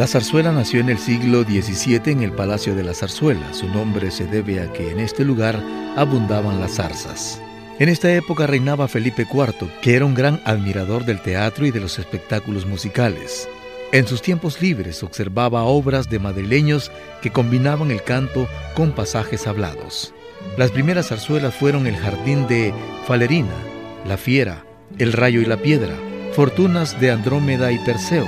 La zarzuela nació en el siglo XVII en el Palacio de la Zarzuela. Su nombre se debe a que en este lugar abundaban las zarzas. En esta época reinaba Felipe IV, que era un gran admirador del teatro y de los espectáculos musicales. En sus tiempos libres observaba obras de madrileños que combinaban el canto con pasajes hablados. Las primeras zarzuelas fueron El Jardín de Falerina, La Fiera, El Rayo y la Piedra, Fortunas de Andrómeda y Perseo,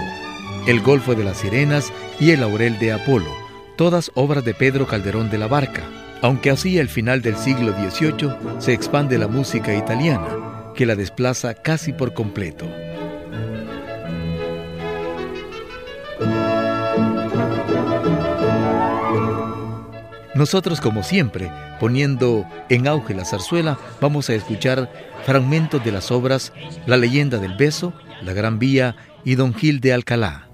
el Golfo de las Sirenas y El Laurel de Apolo, todas obras de Pedro Calderón de la Barca. Aunque así al final del siglo XVIII se expande la música italiana, que la desplaza casi por completo. Nosotros, como siempre, poniendo en auge la zarzuela, vamos a escuchar fragmentos de las obras La leyenda del beso, La Gran Vía y Don Gil de Alcalá.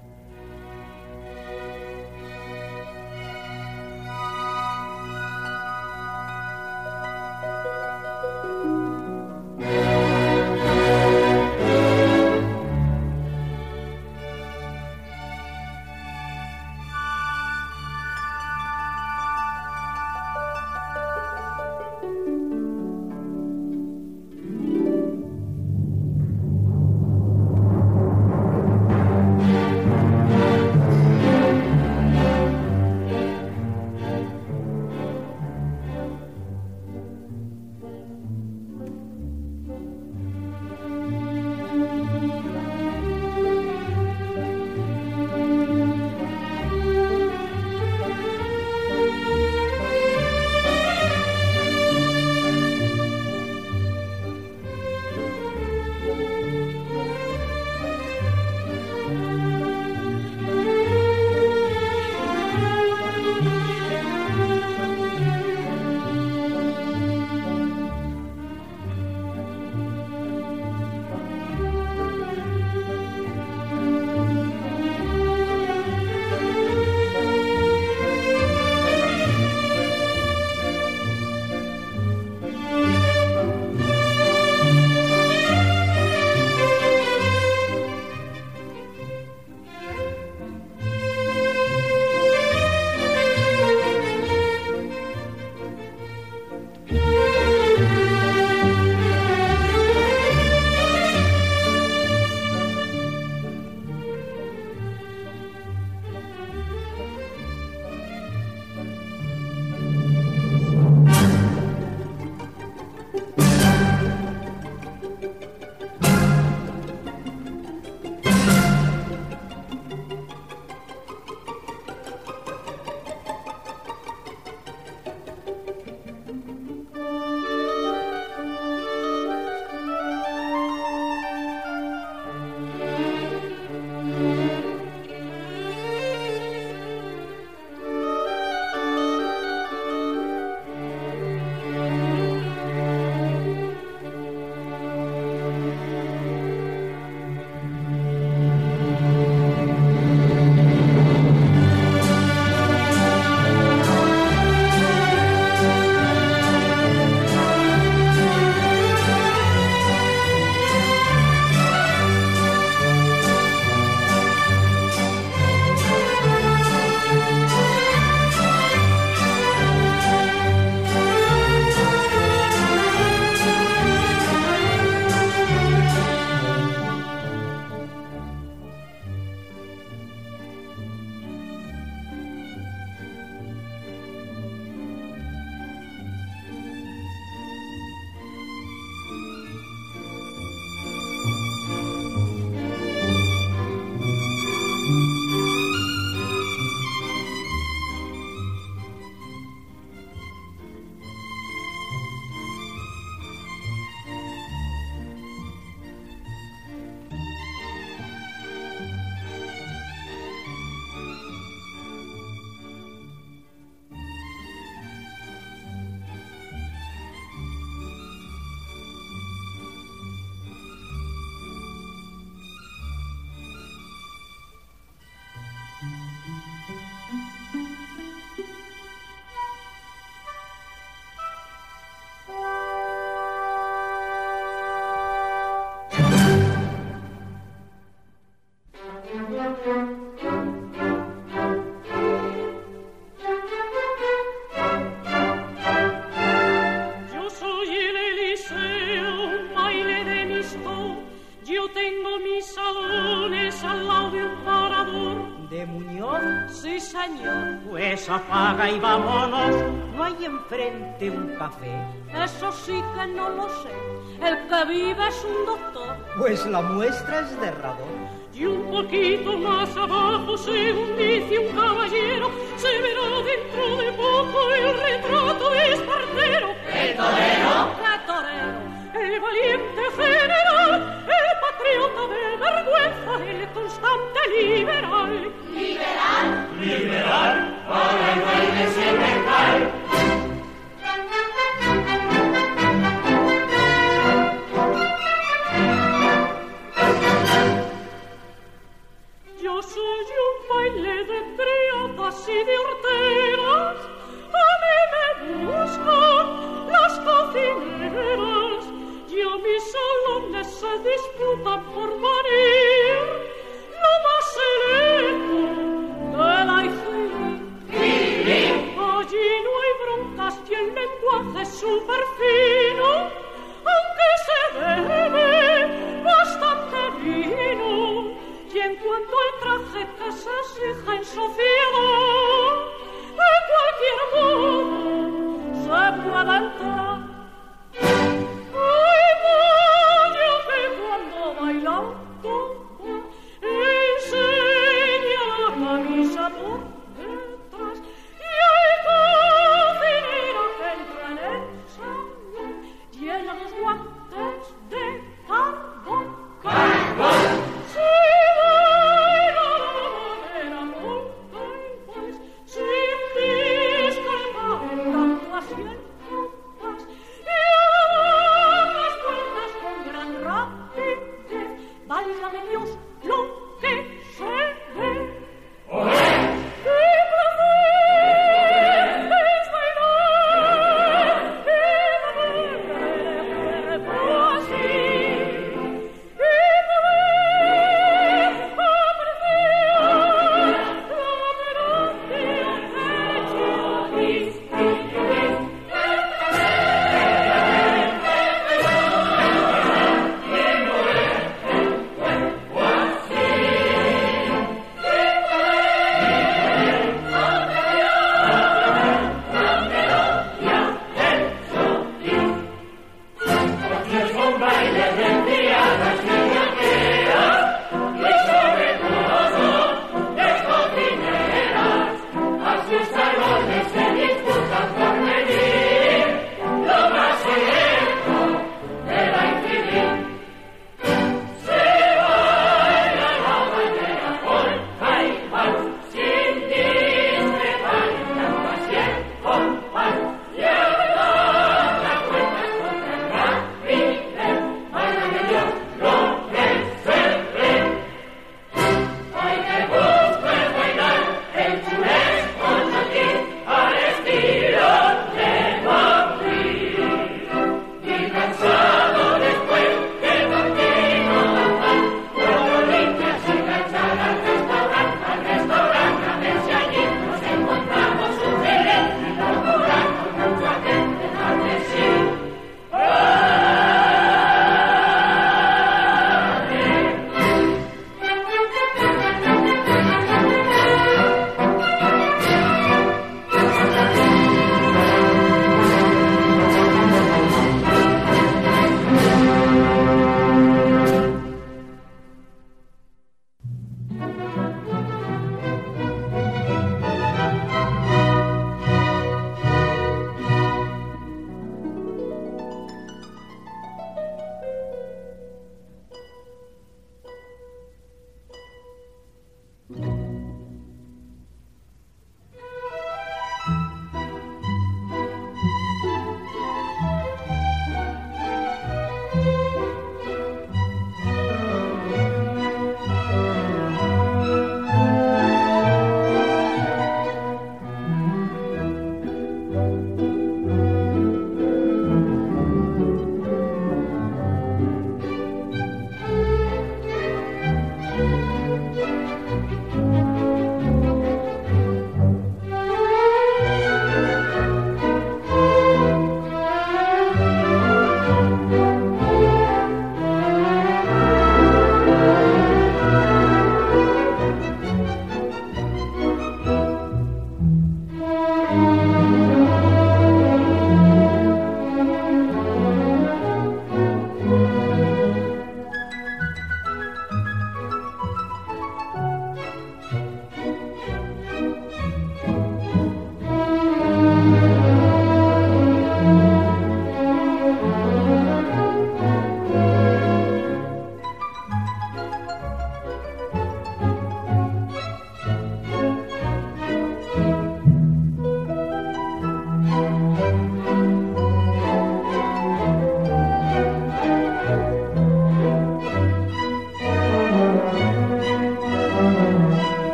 un café? Eso sí que no lo sé. El que vive es un doctor. Pues la muestra es de radón. Y un poquito más abajo, según dice un caballero, se verá dentro de poco el retrato. Jean-François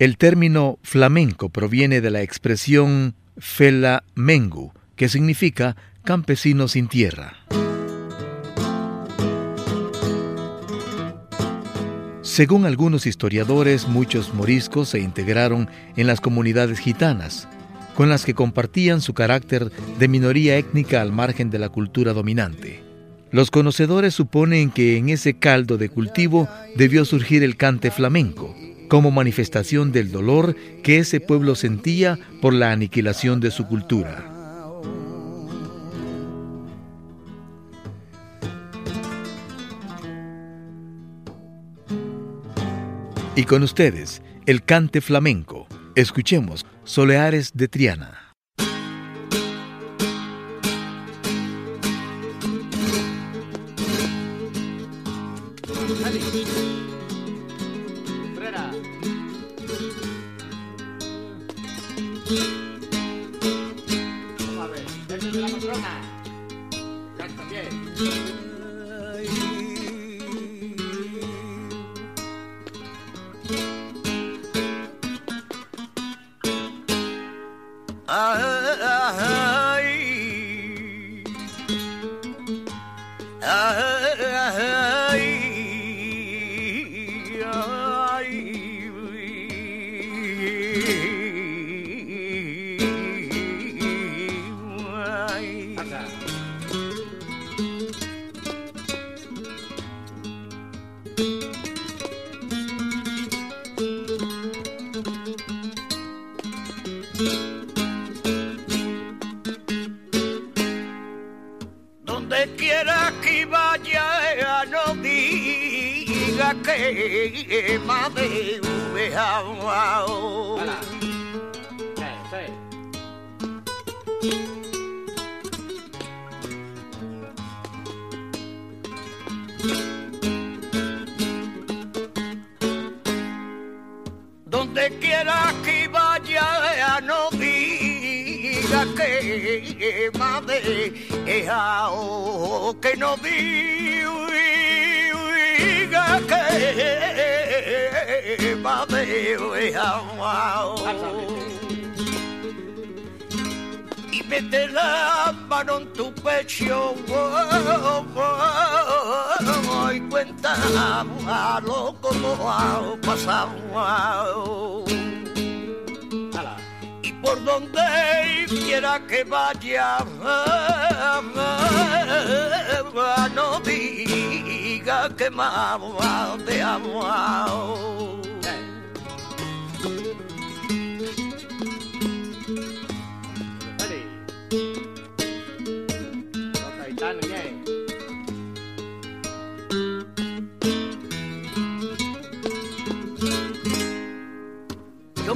El término flamenco proviene de la expresión fela mengu, que significa campesino sin tierra. Según algunos historiadores, muchos moriscos se integraron en las comunidades gitanas, con las que compartían su carácter de minoría étnica al margen de la cultura dominante. Los conocedores suponen que en ese caldo de cultivo debió surgir el cante flamenco, como manifestación del dolor que ese pueblo sentía por la aniquilación de su cultura. Y con ustedes, el cante flamenco. Escuchemos Soleares de Triana. Que madre Donde quiera que vaya, no diga que madre que no diga y mete la mano tu pecho y cuenta lo como ha pasado y por donde quiera que vaya no diga que mamá te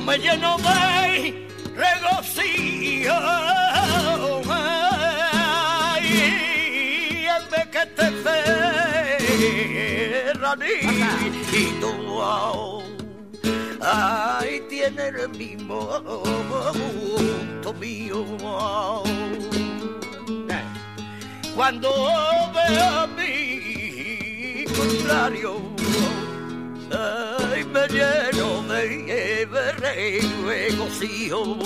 me lleno de regocijo y tú ay tiene el mismo gusto mío. Cuando ve a mi contrario ay me lleno de regocijo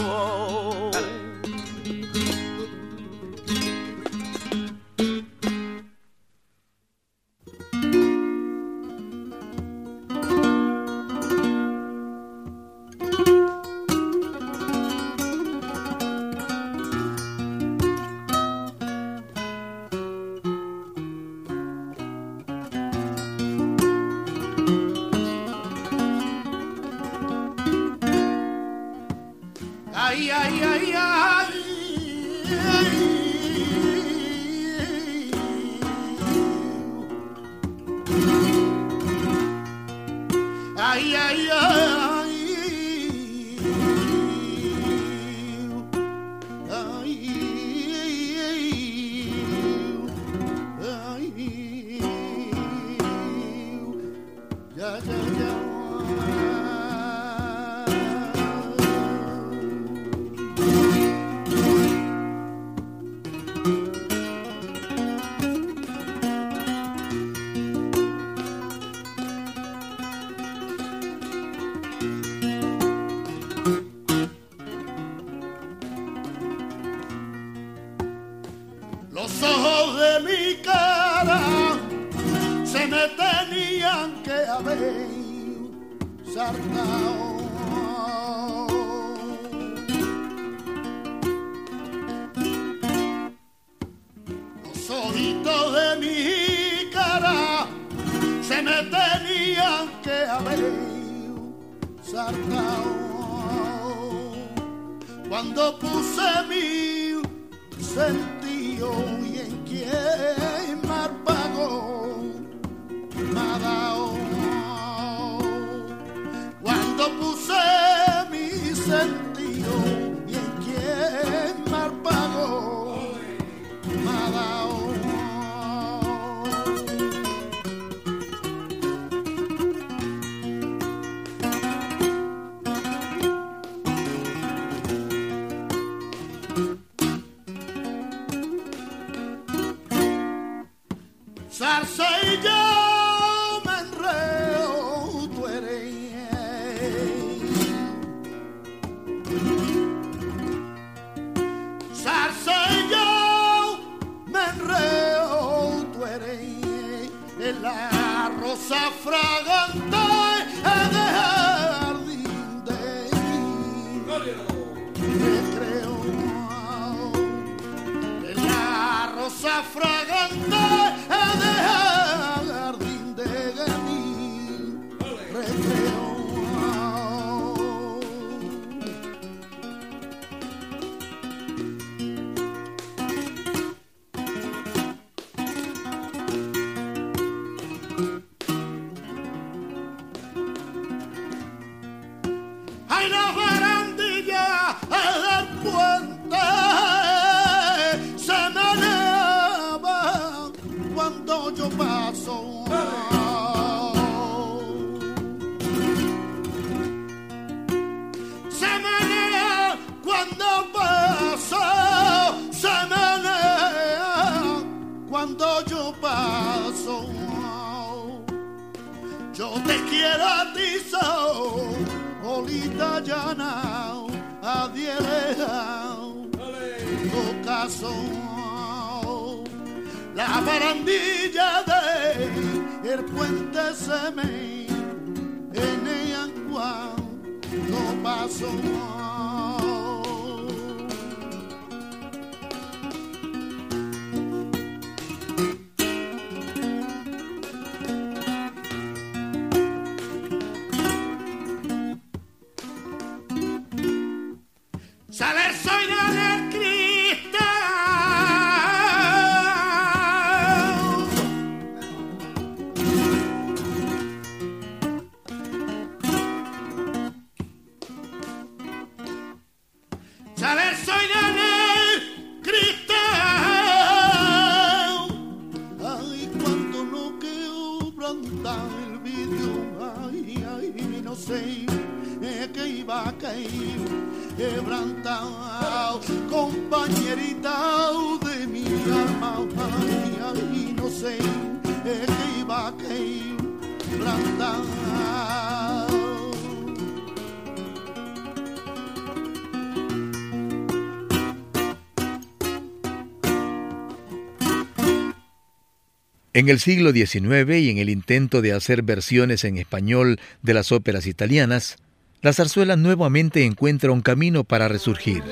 En el siglo XIX y en el intento de hacer versiones en español de las óperas italianas, la zarzuela nuevamente encuentra un camino para resurgir.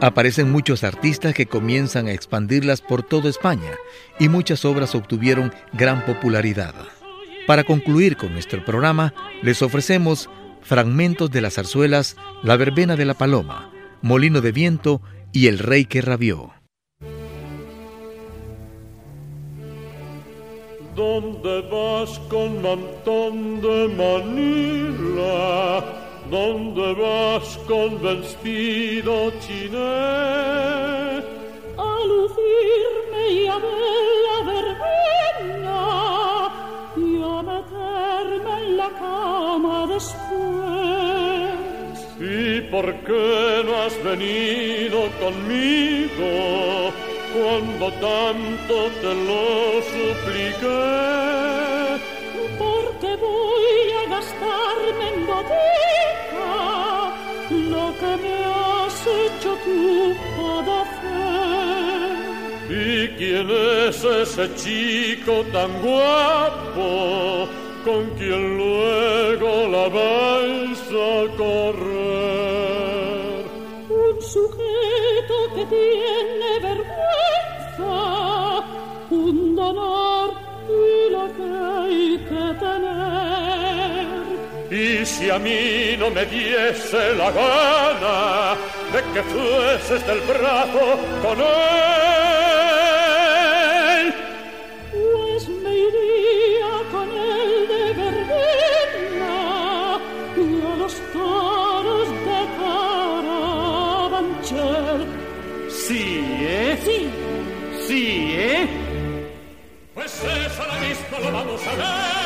Aparecen muchos artistas que comienzan a expandirlas por toda España y muchas obras obtuvieron gran popularidad. Para concluir con nuestro programa, les ofrecemos fragmentos de las zarzuelas La verbena de la paloma, Molino de viento y El rey que rabió. ¿Dónde vas con mantón de Manila? ¿Dónde vas con vestido chiné? A lucirme y a ver la verbena y a meterme en la cama después. ¿Y por qué no has venido conmigo? cuando tanto te lo supliqué. Porque voy a gastarme en botica lo que me has hecho tú padecer. ¿Y quién es ese chico tan guapo con quien luego la vais a correr? Un sujeto que tiene vergüenza Y si a mí no me diese la gana de que fueses del brazo con él, pues me iría con él de verbena y a los toros de Carabanchel. Sí, ¿eh? Sí. Sí, ¿eh? Pues eso la misma lo vamos a ver.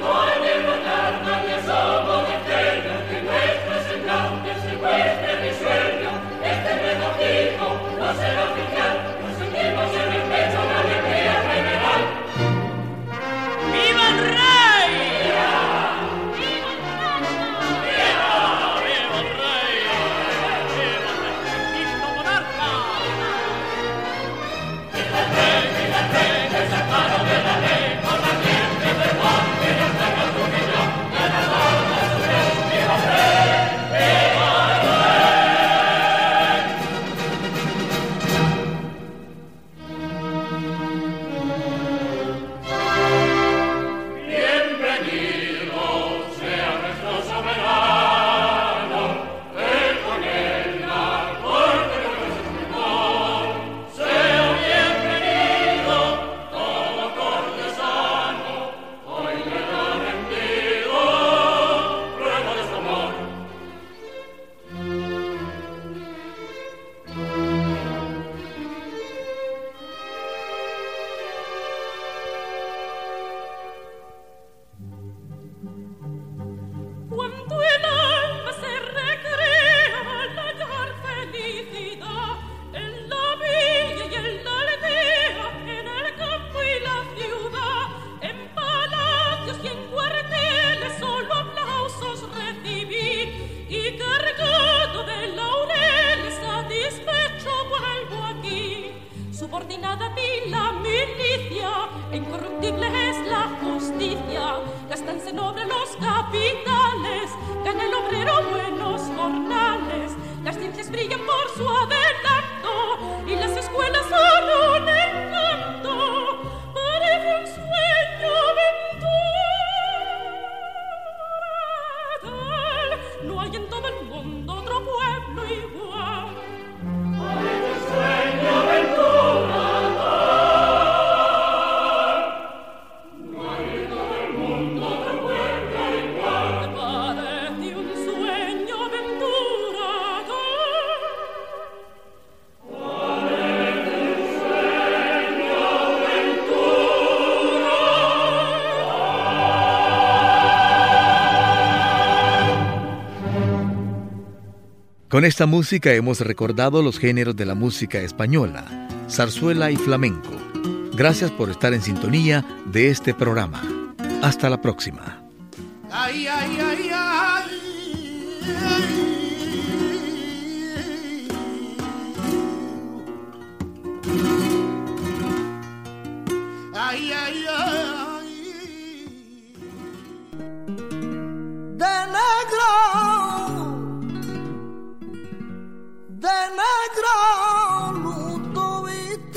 No hay de nadie somos eternos, Con esta música hemos recordado los géneros de la música española, zarzuela y flamenco. Gracias por estar en sintonía de este programa. Hasta la próxima.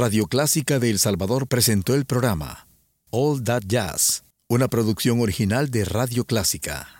Radio Clásica de El Salvador presentó el programa All That Jazz Una producción original de Radio Clásica.